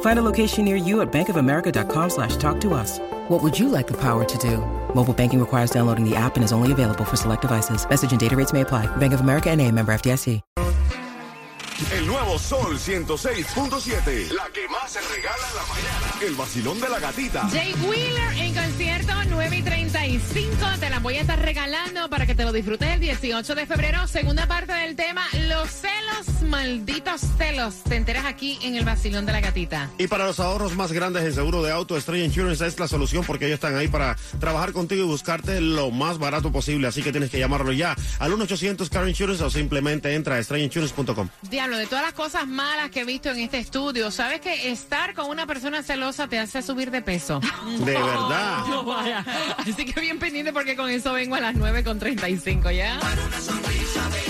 Find a location near you at bankofamerica.com slash talk to us. What would you like the power to do? Mobile banking requires downloading the app and is only available for select devices. Message and data rates may apply. Bank of America and a member FDIC. El nuevo Sol 106.7. La que más se regala en la mañana. El vacilón de la gatita. Jay Wheeler en concierto 9 y 35. Te la voy a estar regalando para que te lo disfrutes el 18 de febrero. Segunda parte del tema, los celos, malditos celos. Te enteras aquí en el vacilón de la gatita. Y para los ahorros más grandes en seguro de auto, Estrella Insurance es la solución porque ellos están ahí para trabajar contigo y buscarte lo más barato posible. Así que tienes que llamarlo ya al 1-800 Car Insurance o simplemente entra a estrellainsurance.com. Diablo, de todas las cosas malas que he visto en este estudio, ¿sabes que estar con una persona celosa te hace subir de peso? De verdad. No vaya. Así que bien pendiente porque con eso vengo a las 9 con 35, ¿ya? Horrible.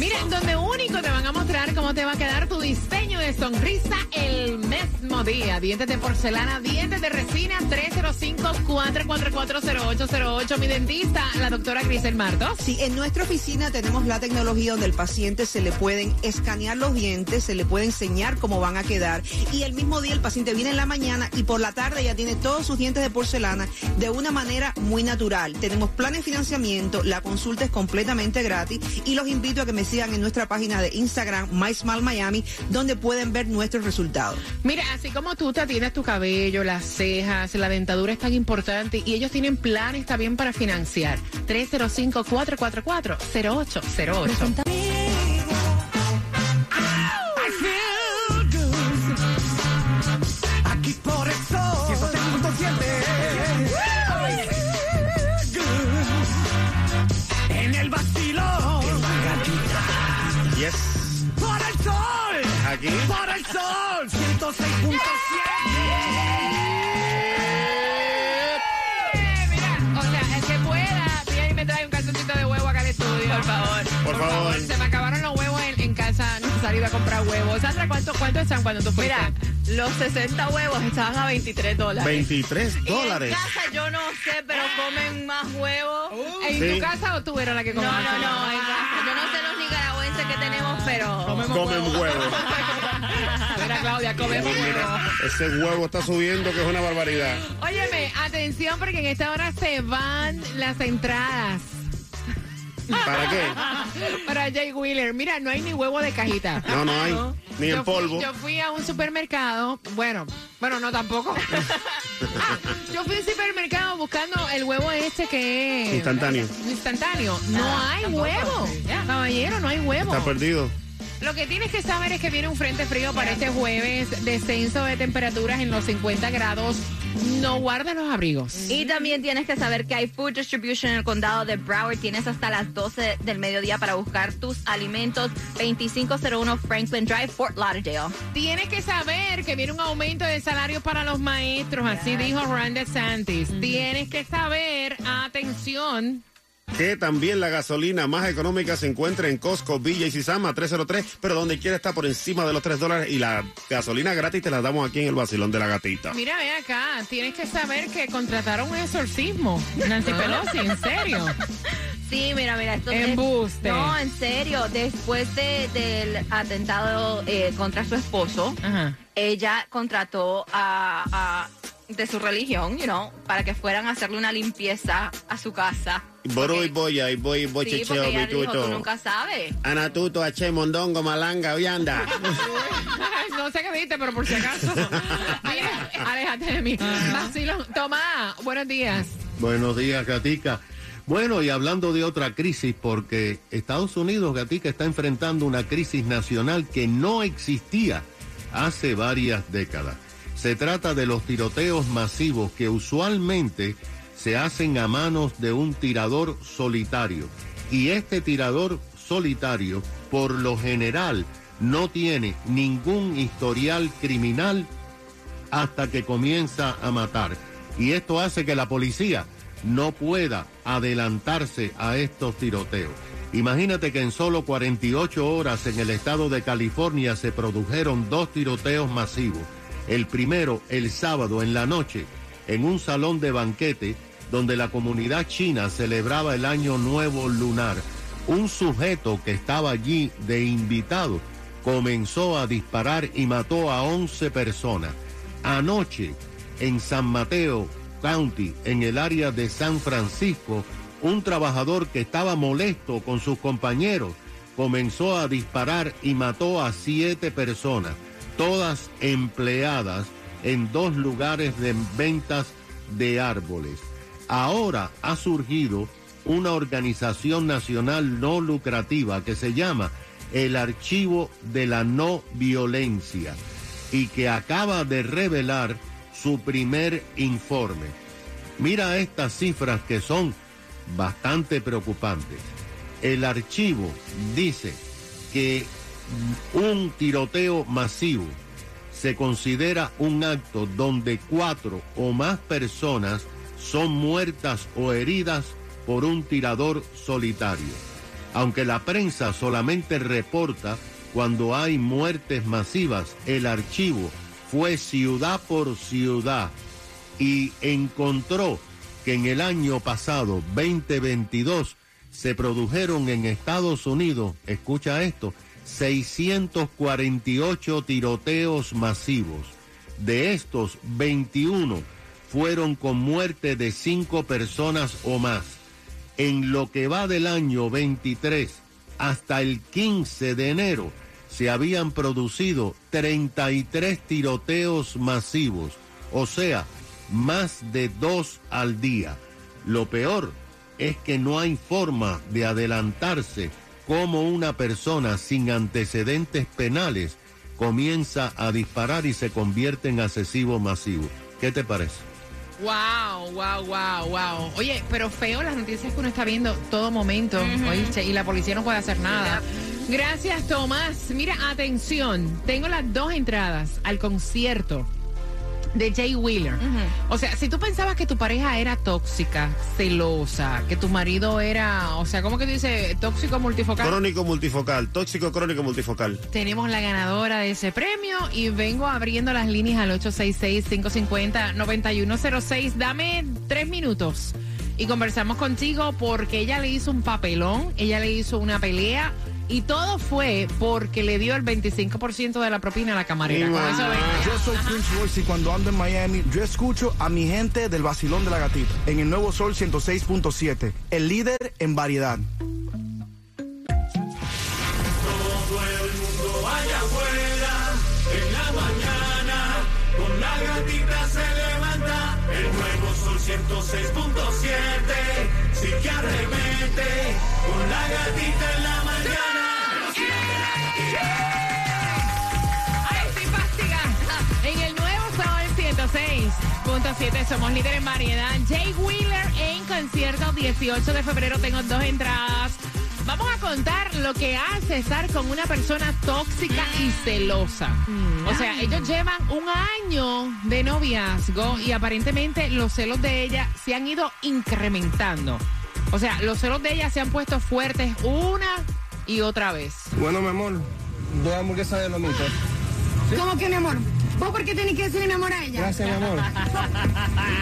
Miren, donde único te van a mostrar cómo te va a quedar tu diseño sonrisa el mismo día. Dientes de porcelana, dientes de resina, 305-444-0808. Mi dentista, la doctora Grisel Martos. Sí, en nuestra oficina tenemos la tecnología donde el paciente se le pueden escanear los dientes, se le puede enseñar cómo van a quedar y el mismo día el paciente viene en la mañana y por la tarde ya tiene todos sus dientes de porcelana de una manera muy natural. Tenemos plan de financiamiento, la consulta es completamente gratis y los invito a que me sigan en nuestra página de Instagram, MySmileMiami, donde pueden ver nuestros resultados. Mira, así como tú te atiendes tu cabello, las cejas, la dentadura es tan importante y ellos tienen planes también para financiar. 305-444-0808. Comprar huevos. Sandra, ¿cuánto, cuánto están cuando tú fuiste? Mira, los 60 huevos estaban a 23 dólares. 23 Y dólares. En casa yo no sé, pero comen más huevos. ¿En Sí. tu casa o tú eras la que no, comía? no, no, en casa. Yo no sé los nicaragüenses que tenemos, pero... Comen huevo. Mira, Claudia, comemos huevos. Mira, ese huevo está subiendo que es una barbaridad. Óyeme, atención porque en esta hora se van las entradas ¿Para qué? para Jay Wheeler. Mira, no hay ni huevo de cajita. No, no hay. Ni Yo en fui- polvo. yo fui a un supermercado, bueno, bueno, no tampoco. Ah, yo fui a un supermercado buscando el huevo este que es Instantáneo. instantáneo. No hay huevo. Caballero, no hay huevo. Está perdido. Lo que tienes que saber es que viene un frente frío para este jueves, descenso de temperaturas en los 50 grados. No guarda los abrigos. Y también tienes que saber que hay food distribution en el condado de Broward. Tienes hasta las 12 del mediodía para buscar tus alimentos. 2501 Franklin Drive, Fort Lauderdale. Tienes que saber que viene un aumento de salario para los maestros, así dijo Ron DeSantis. Tienes que saber, atención, Que también la gasolina más económica se encuentra en Costco, Villa y Sisama 303, pero donde quiera está por encima de los 3 dólares y la gasolina gratis te la damos aquí en el vacilón de la gatita. mira, ve acá, tienes que saber que contrataron un exorcismo. Nancy Pelosi, en serio. Sí, mira, mira, esto es- Embuste. No, en serio. Después de- del atentado eh, contra su esposo, Ajá. ella contrató a, a de su religión, you know, para que fueran a hacerle una limpieza a su casa. Boro y boya, y boy, boy, Sí, checheo, porque ella dijo, tú bituto. nunca sabes. Anatuto, H, mondongo, malanga, vianda. no sé qué viste, pero por si acaso. Mira, aléjate de mí. Vacilón. Tomás, buenos días. Buenos días, Gatica. Bueno, y hablando de otra crisis, porque Estados Unidos, Gatica, está enfrentando una crisis nacional que no existía hace varias décadas. Se trata de los tiroteos masivos que usualmente se hacen a manos de un tirador solitario. Y este tirador solitario, por lo general, no tiene ningún historial criminal hasta que comienza a matar. Y esto hace que la policía no pueda adelantarse a estos tiroteos. Imagínate que en solo 48 horas en el estado de California se produjeron dos tiroteos masivos. El primero el sábado en la noche en un salón de banquete donde la comunidad china celebraba el año nuevo lunar. Un sujeto que estaba allí de invitado comenzó a disparar y mató a 11 personas. Anoche, en San Mateo County, en el área de San Francisco, un trabajador que estaba molesto con sus compañeros comenzó a disparar y mató a siete personas, todas empleadas en dos lugares de ventas de árboles. Ahora ha surgido una organización nacional no lucrativa que se llama el Archivo de la No Violencia y que acaba de revelar su primer informe. Mira estas cifras que son bastante preocupantes. El archivo dice que un tiroteo masivo se considera un acto donde cuatro o más personas son muertas o heridas por un tirador solitario. Aunque la prensa solamente reporta cuando hay muertes masivas, el archivo fue ciudad por ciudad y encontró que en el año pasado, 2022, se produjeron en Estados Unidos, escucha esto, 648 tiroteos masivos. De estos, 21 fueron con muerte de 5 personas o más. En lo que va del año 23 hasta el 15 de enero, se habían producido 33 tiroteos masivos, o sea, más de dos al día. Lo peor es que no hay forma de adelantarse cómo una persona sin antecedentes penales comienza a disparar y se convierte en asesivo masivo. ¿Qué te parece? Wow, wow, wow, wow. Oye, pero feo las noticias que uno está viendo todo momento, ¿oíste? Y la policía no puede hacer nada. Gracias, Tomás. Mira, atención, tengo las dos entradas al concierto de Jay Wheeler. O sea, si tú pensabas que tu pareja era tóxica, celosa, que tu marido era, o sea, ¿cómo que tú dices tóxico multifocal? Crónico multifocal, tóxico crónico multifocal. Tenemos la ganadora de ese premio y vengo abriendo las líneas al 866-550-9106. Dame tres minutos y conversamos contigo porque ella le hizo un papelón, ella le hizo una pelea y todo fue porque le dio el 25% de la propina a la camarera. Con eso vengo. Yo soy Prince Royce y cuando ando en Miami, yo escucho a mi gente del vacilón de la gatita en el nuevo Sol 106.7, el líder en variedad. Todo el mundo allá afuera, en la mañana, con la gatita se levanta, el nuevo sol 106.7, sí que arremete, con la gatita en la mañana. En el nuevo Sol 106.7 somos líder en variedad. Jay Wheeler en concierto 18 de febrero. Tengo dos entradas. Vamos a contar lo que hace estar con una persona tóxica y celosa. O sea, ellos llevan un año de noviazgo y aparentemente los celos de ella se han ido incrementando. O sea, los celos de ella se han puesto fuertes una y otra vez. Bueno, mi amor, dos hamburguesas de lomito. ¿Cómo que mi amor? ¿Vos por qué tenés que decirle mi amor a ella? Gracias, mi amor.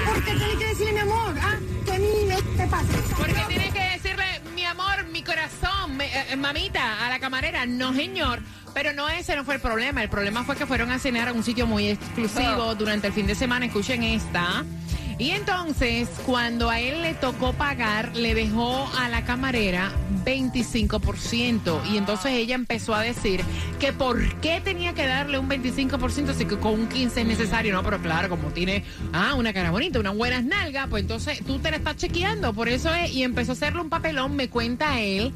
¿Por qué tenés que decirle mi amor? ¿Ah? ¿Qué niño te pasa? Porque tienes que decirle, mi amor, mi corazón, me- eh, mamita, a la camarera. No, señor. Pero no ese no fue el problema. El problema fue que fueron a cenar a un sitio muy exclusivo durante el fin de semana. Escuchen esta. Y entonces, cuando a él le tocó pagar, le dejó a la camarera 25%. Y entonces ella empezó a decir que por qué tenía que darle un 25% si con un 15 es necesario. No, pero claro, como tiene ah, una cara bonita, unas buenas nalgas, pues entonces tú te la estás chequeando. Por eso es, y empezó a hacerle un papelón, me cuenta él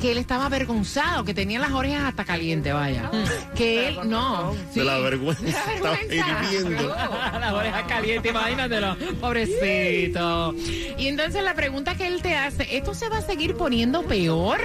que él estaba avergonzado, que tenía las orejas hasta caliente, vaya. Que él, no. De la vergüenza. De la Estaba hirviendo. las orejas calientes, imagínatelo. Pobrecito. Y entonces la pregunta que él te hace, ¿esto se va a seguir poniendo peor?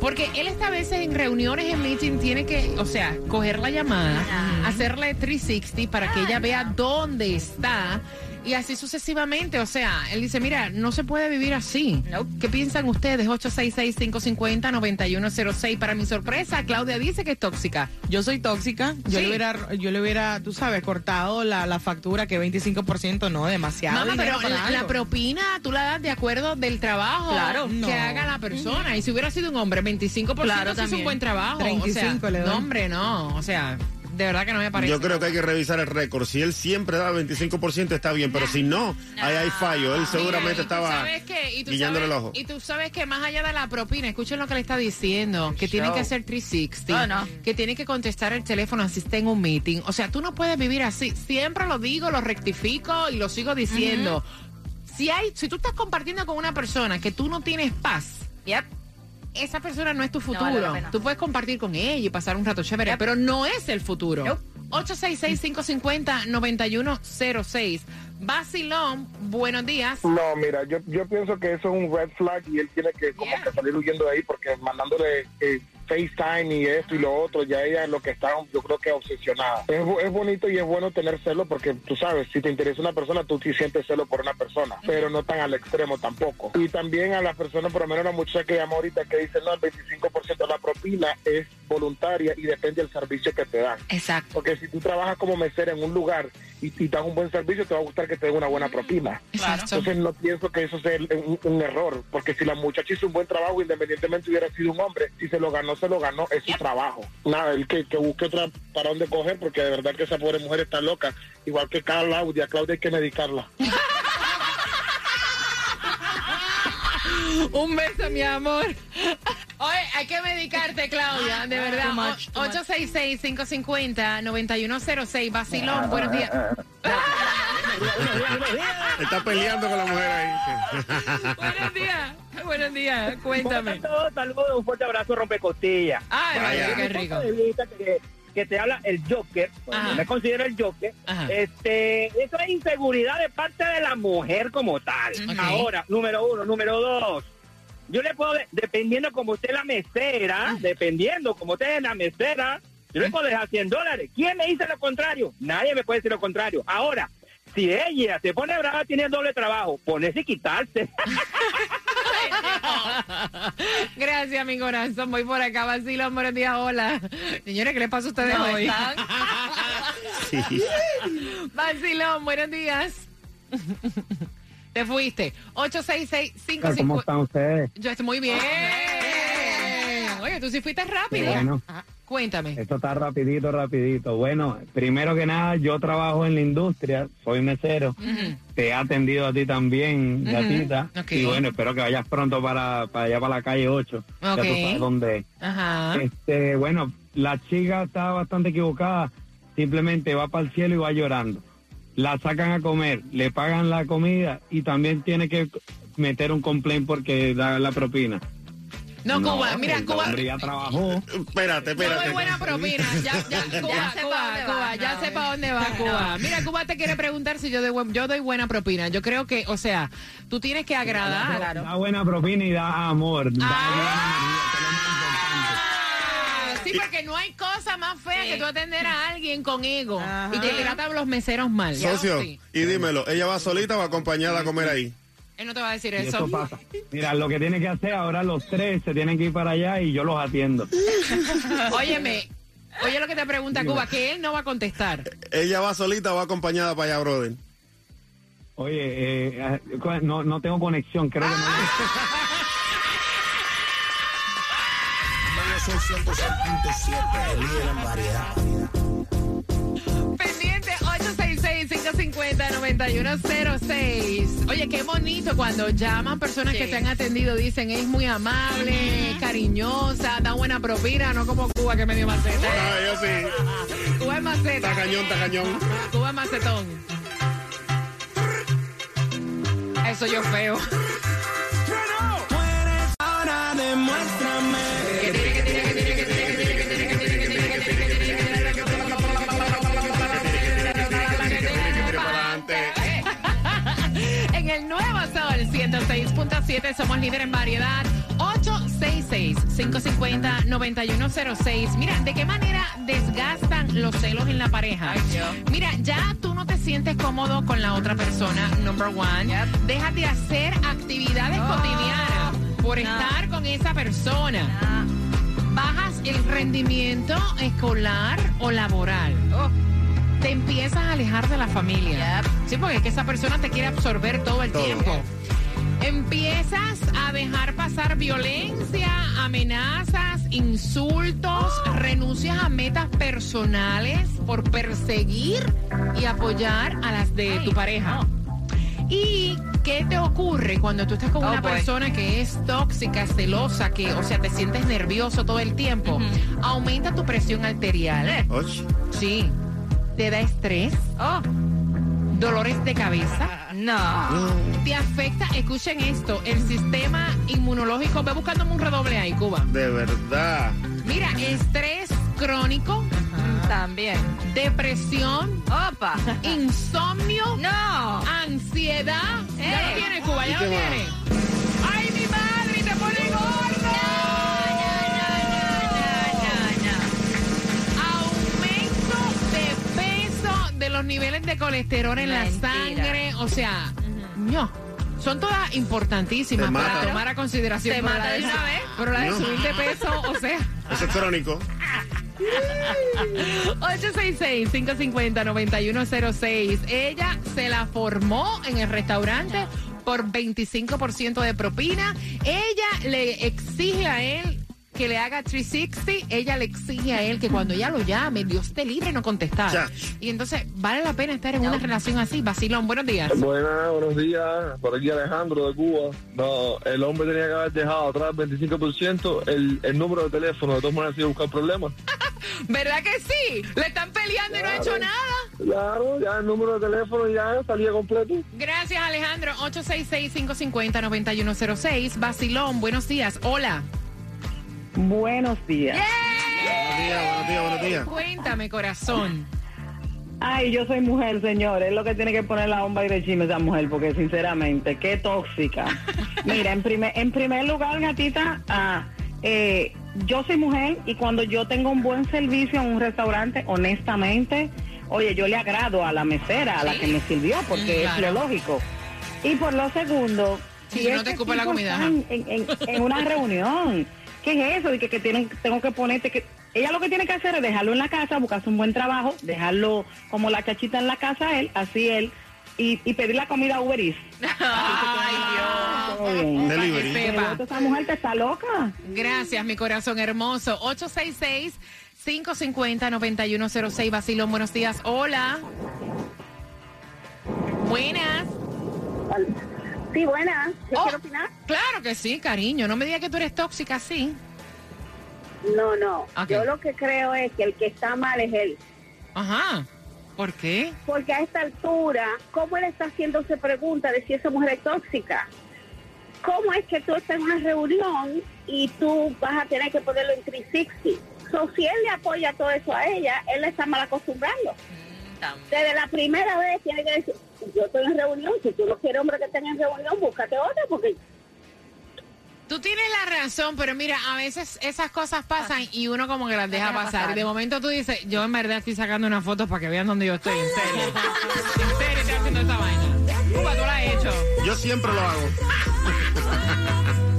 Porque él esta vez en reuniones, en meeting, tiene que, o sea, coger la llamada, hacerle 360 para que ella vea dónde está. Y así sucesivamente, o sea, él dice, mira, no se puede vivir así. ¿Qué piensan ustedes? 866-550-9106. Para mi sorpresa, Claudia dice que es tóxica. Yo soy tóxica. Yo Sí. le hubiera, yo le hubiera, tú sabes, cortado la, la factura que 25% no, demasiado. Dinero pero la, propina tú la das de acuerdo del trabajo Claro. que No. haga la persona. Y si hubiera sido un hombre, 25% Claro, es un buen trabajo. 35 o sea, le doy. No, hombre, no. O sea, de verdad que no me parece. Yo creo que hay que revisar el récord. Si él siempre da 25% está bien, pero si no, ahí hay fallo. Él seguramente Mira, estaba guiñándole el ojo. Y tú sabes que más allá de la propina, escuchen lo que le está diciendo, que tiene que hacer 360, Oh, no. que tiene que contestar el teléfono así está en un meeting. O sea, tú no puedes vivir así. Siempre lo digo, lo rectifico y lo sigo diciendo. Si hay, si tú estás compartiendo con una persona que tú no tienes paz, Yep. Esa persona no es tu futuro. Tú puedes compartir con ella y pasar un rato chévere, pero no es el futuro. Nope. 866-550-9106. Basilón, buenos días. No, mira, yo, yo pienso que eso es un red flag y él tiene que como Yeah. que salir huyendo de ahí porque mandándole eh, FaceTime y esto y lo otro, ya ella es lo que está, yo creo que obsesionada. Es, es bonito y es bueno tener celo porque tú sabes, si te interesa una persona, tú sí sientes celo por una persona, pero no tan al extremo tampoco. Y también a la persona, por lo menos la muchacha que llamó ahorita que dice, no, el 25% de la propina es voluntaria y depende del servicio que te dan. Exacto. Porque si tú trabajas como mesera en un lugar y, y das un buen servicio, te va a gustar que te den una buena propina. Exacto. Entonces no pienso que eso sea un, un error, porque si la muchacha hizo un buen trabajo, independientemente hubiera sido un hombre, si se lo ganó, se lo ganó, es su trabajo. Nada, el que, que busque otra para dónde coger, porque de verdad que esa pobre mujer está loca, igual que Claudia, Claudia hay que medicarla. Un beso, mi amor. Oye, hay que medicarte, Claudia, de verdad. Too much. 866-550-9106. Basilón, buenos días. Está peleando con la mujer ahí. buenos días. Buenos días. Cuéntame. Saludos, un fuerte abrazo, rompecostillas. Ay, Vaya. qué rico. que, que te habla el Joker, bueno, yo me considero el Joker, Ajá. este, eso es inseguridad de parte de la mujer como tal. Ahora, número uno, número dos. Yo le puedo, de- dependiendo como usted es la mesera, dependiendo como usted es la mesera, yo le puedo dejar 100 dólares. ¿Quién me dice lo contrario? Nadie me puede decir lo contrario. Ahora, si ella se pone brava, tiene doble trabajo, ponerse y quitarse. Gracias, mi corazón. Voy por acá, Basilón. Buenos días, hola. Señores, ¿qué les pasa a ustedes ¿Cómo hoy? están? Sí. Basilón, buenos días. Te fuiste. 866-550. están ustedes? Yo estoy muy bien. Oye, tú sí fuiste rápido. Bueno. Ajá. Cuéntame. Esto está rapidito, rapidito. Bueno, primero que nada, yo trabajo en la industria, soy mesero. Te he atendido a ti también, gatita. Y bueno, espero que vayas pronto para, para allá, para la calle 8. Ya tú sabes dónde. Ajá. Este, bueno, la chica está bastante equivocada. Simplemente va para el cielo y va llorando. La sacan a comer, le pagan la comida y también tiene que meter un complaint porque da la propina. No, Cuba, mira, el Cuba. ya trabajó. Espérate, No espérate. doy buena propina. Ya, ya, Cuba, Ya sé Cuba, dónde Cuba, va, ya no, sé para dónde va, Cuba. Mira, Cuba te quiere preguntar si yo doy, buen- yo doy buena propina. Yo creo que, o sea, tú tienes que agradar. Da buena propina y da amor. Da Ah, sí, porque no hay cosa más fea Sí. que tú atender a alguien con ego Ajá. y que tratan los meseros mal. Socio, Sí. y dímelo, ¿ella va solita o acompañada a comer ahí? Él no te va a decir Y eso. eso pasa. Mira, lo que tiene que hacer ahora los tres se tienen que ir para allá y yo los atiendo. Óyeme, oye lo que te pregunta Cuba, que él no va a contestar. ¿Ella va solita o va acompañada para allá, brother? Oye, eh, eh, no, no tengo conexión, creo que no. Sol 106.7, el líder en variedad. Pendiente 866-550-9106. Oye, qué bonito cuando llaman personas que te han atendido, dicen es muy amable, cariñosa, da buena propina, no como Cuba que es medio maceta. Ah, yo sí. Cuba es maceta. Cañón, está cañón. Cuba es macetón. Eso yo feo. Ahora demuéstrame. 106.7 somos líder en variedad. 866-550-9106. Mira, ¿de qué manera desgastan los celos en la pareja? Mira, ya tú no te sientes cómodo con la otra persona, number one. Dejas de hacer actividades cotidianas por estar con esa persona. Bajas el rendimiento escolar o laboral. Te empiezas a alejar de la familia. Sí, porque es que esa persona te quiere absorber todo el tiempo. Empiezas a dejar pasar violencia, amenazas, insultos, renuncias a metas personales por perseguir y apoyar a las de tu pareja. ¿Y qué te ocurre cuando tú estás con Oh, una boy. persona que es tóxica, celosa, que, o sea, te sientes nervioso todo el tiempo? Aumenta tu presión arterial. Sí. Te da estrés. Dolores de cabeza. No. Te afecta, escuchen esto, el sistema inmunológico. Ve buscándome un redoble ahí, Cuba. De verdad. Mira, estrés crónico. También. Depresión. Opa. Insomnio. No. Ansiedad. Ya Eh. lo tiene, Cuba, ¿Y ya lo tiene. Los niveles de colesterol en la sangre. O sea, no. Son todas importantísimas Te para mata. tomar a consideración. Te pero mata la de una vez. Pero la de No. subir de peso, o sea. Eso es crónico. 866-550-9106. Ella se la formó en el restaurante por 25% de propina. Ella le exige a él que le haga 360. Ella le exige a él que cuando ella lo llame, Dios te libre no contestar. Y entonces, ¿vale la pena estar en una relación así? Vacilón, buenos días. Buenas, buenos días. Por aquí Alejandro de Cuba. No, el hombre tenía que haber dejado atrás 25%. El, el número de teléfono, de todas maneras, iba a buscar problemas. ¿Verdad que sí? Le están peleando y no ha hecho nada. Claro, ya el número de teléfono ya salía completo. Gracias, Alejandro. 866-550-9106. Vacilón, buenos días. Hola. Buenos días. Buenos días, buenos días, buenos días. Cuéntame, corazón. Ay, yo soy mujer, señor. Es lo que tiene que poner la bomba y de chisme esa mujer, porque sinceramente, qué tóxica. Mira, en primer, en primer lugar, gatita, ah, eh, yo soy mujer y cuando yo tengo un buen servicio en un restaurante, honestamente, oye, yo le agrado a la mesera, a la que me sirvió, porque es lo lógico. Y por lo segundo, Sí, no te este escupe la comida. En, en- en una reunión. ¿Qué es eso? De que, que tienen, tengo que ponerte que ella lo que tiene que hacer es dejarlo en la casa, buscarse un buen trabajo, dejarlo como la chachita en la casa a él, así él, y, y pedir la comida a Uber Eats. Ay. Dios. Delivery. Esa mujer te está loca. Gracias, mi corazón hermoso. 866-550-9106. Basilón, buenos días. Hola. Buenas. Sí, buena. ¿Yo Oh, quiero opinar? Claro que sí, cariño. No me digas que tú eres tóxica, sí. No, no. Yo lo que creo es que el que está mal es él. Ajá. ¿Por qué? Porque a esta altura, ¿cómo él está haciéndose pregunta de si esa mujer es tóxica? ¿Cómo es que tú estás en una reunión y tú vas a tener que ponerlo en 360? So, si él le apoya todo eso a ella, él le está mal acostumbrando. Desde la primera vez tiene que decir, yo estoy en reunión, si tú no quieres hombre que esté en reunión, búscate otra, porque Tú tienes la razón, pero mira, a veces esas cosas pasan y uno como que las deja pasar. Y de momento tú dices, yo en verdad estoy sacando una foto para que vean dónde yo estoy, en serio. en serio estoy haciendo esa vaina. Cuba, tú la has hecho. Yo siempre lo hago.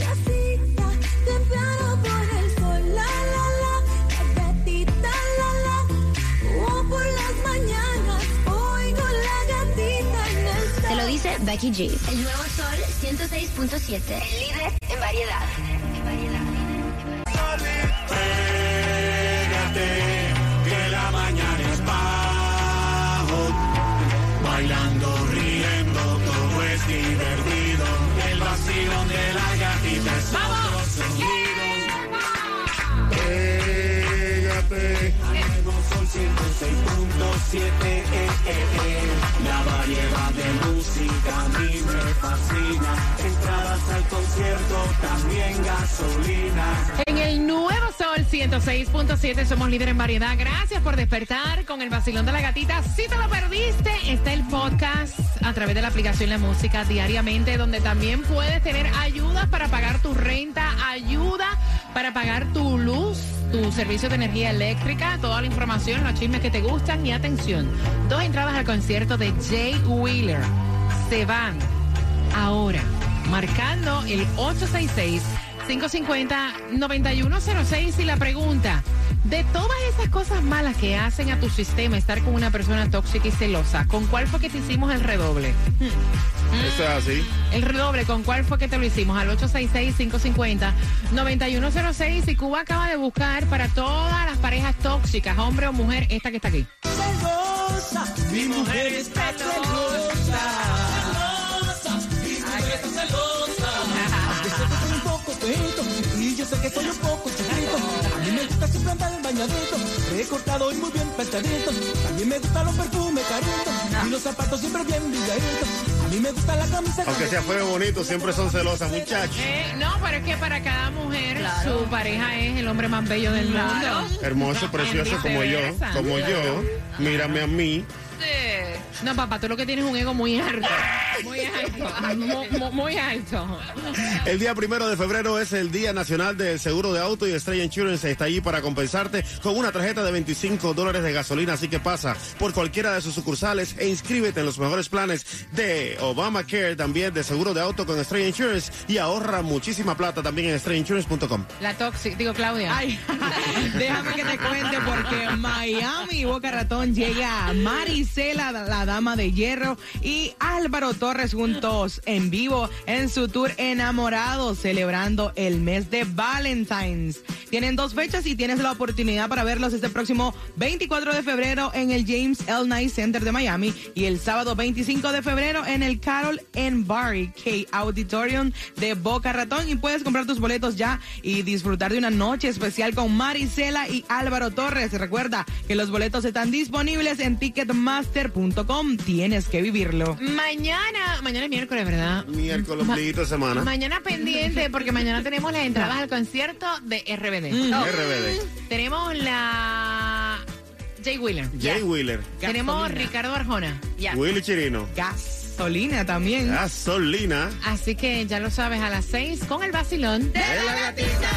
El nuevo sol 106.7. El líder en variedad. En variedad. Pégate, que la mañana es bajo. Bailando, riendo, todo es divertido. El vacilón de la gatita es ¡Vamos! Pégate, el nuevo sol 106.7. Música a mí me fascina. Entradas al concierto, también gasolina. En el nuevo Sol 106.7 somos líder en variedad. Gracias por despertar con el vacilón de la gatita. Si te lo perdiste, está el podcast a través de la aplicación La Música diariamente, donde también puedes tener ayudas para pagar tu renta, ayuda para pagar tu luz, tu servicio de energía eléctrica, toda la información, los chismes que te gustan y atención. Dos entradas al concierto de Jay Wheeler se van ahora, marcando el 866 550-9106 y la pregunta, de todas esas cosas malas que hacen a tu sistema estar con una persona tóxica y celosa, ¿con cuál fue que te hicimos el redoble? Eso es así. El redoble, ¿con cuál fue que te lo hicimos? Al 866-550-9106 y Cuba acaba de buscar para todas las parejas tóxicas, hombre o mujer, esta que está aquí. Celosa, mi mujer está y yo sé que soy un poco chiquito. A mí me gusta siempre andar en bañadito, recortado y muy bien peinadito. También me gustan los perfumes caritos y los zapatos siempre bien brilladitos. A mí me gusta la camisa. Aunque sea y bonito, siempre son celosas, muchachos. Eh, no, pero es que para cada mujer su pareja es el hombre más bello del mundo. Hermoso, precioso como yo, como yo. Mírame a mí. No, papá, tú lo que tienes es un ego muy alto. Muy alto. Mu- mu- Muy, alto. El día primero de febrero es el Día Nacional del Seguro de Auto y Estrella Insurance está allí para compensarte con una tarjeta de 25 dólares de gasolina. Así que pasa por cualquiera de sus sucursales e inscríbete en los mejores planes de Obamacare, también de seguro de auto con Estrella Insurance y ahorra muchísima plata también en estrellainsurance.com. La tóxica, digo Claudia. Ay, déjame que te cuente porque Miami Boca Ratón llega a Marisela, la dama de hierro, y Álvaro Torres juntos en vivo en su tour Enamorados, celebrando el mes de Valentine's. Tienen dos fechas y tienes la oportunidad para verlos este próximo 24 de febrero en el James L. Knight Center de Miami y el sábado 25 de febrero en el Carol and Barry K Auditorium de Boca Ratón y puedes comprar tus boletos ya y disfrutar de una noche especial con Marisela y Álvaro Torres. Recuerda que los boletos están disponibles en ticketmaster.com. Tienes que vivirlo. Mañana, mañana es miércoles, ¿verdad? Miércoles, Ma- de semana. Mañana pendiente porque mañana tenemos las entradas al concierto de RBD. Mm. Oh. RBD. Tenemos la Jay Wheeler. Jay Wheeler. Tenemos Gasolina. Ricardo Arjona. Willy Chirino. Gasolina también. Gasolina. Así que ya lo sabes, a las 6 con el vacilón De la gatita.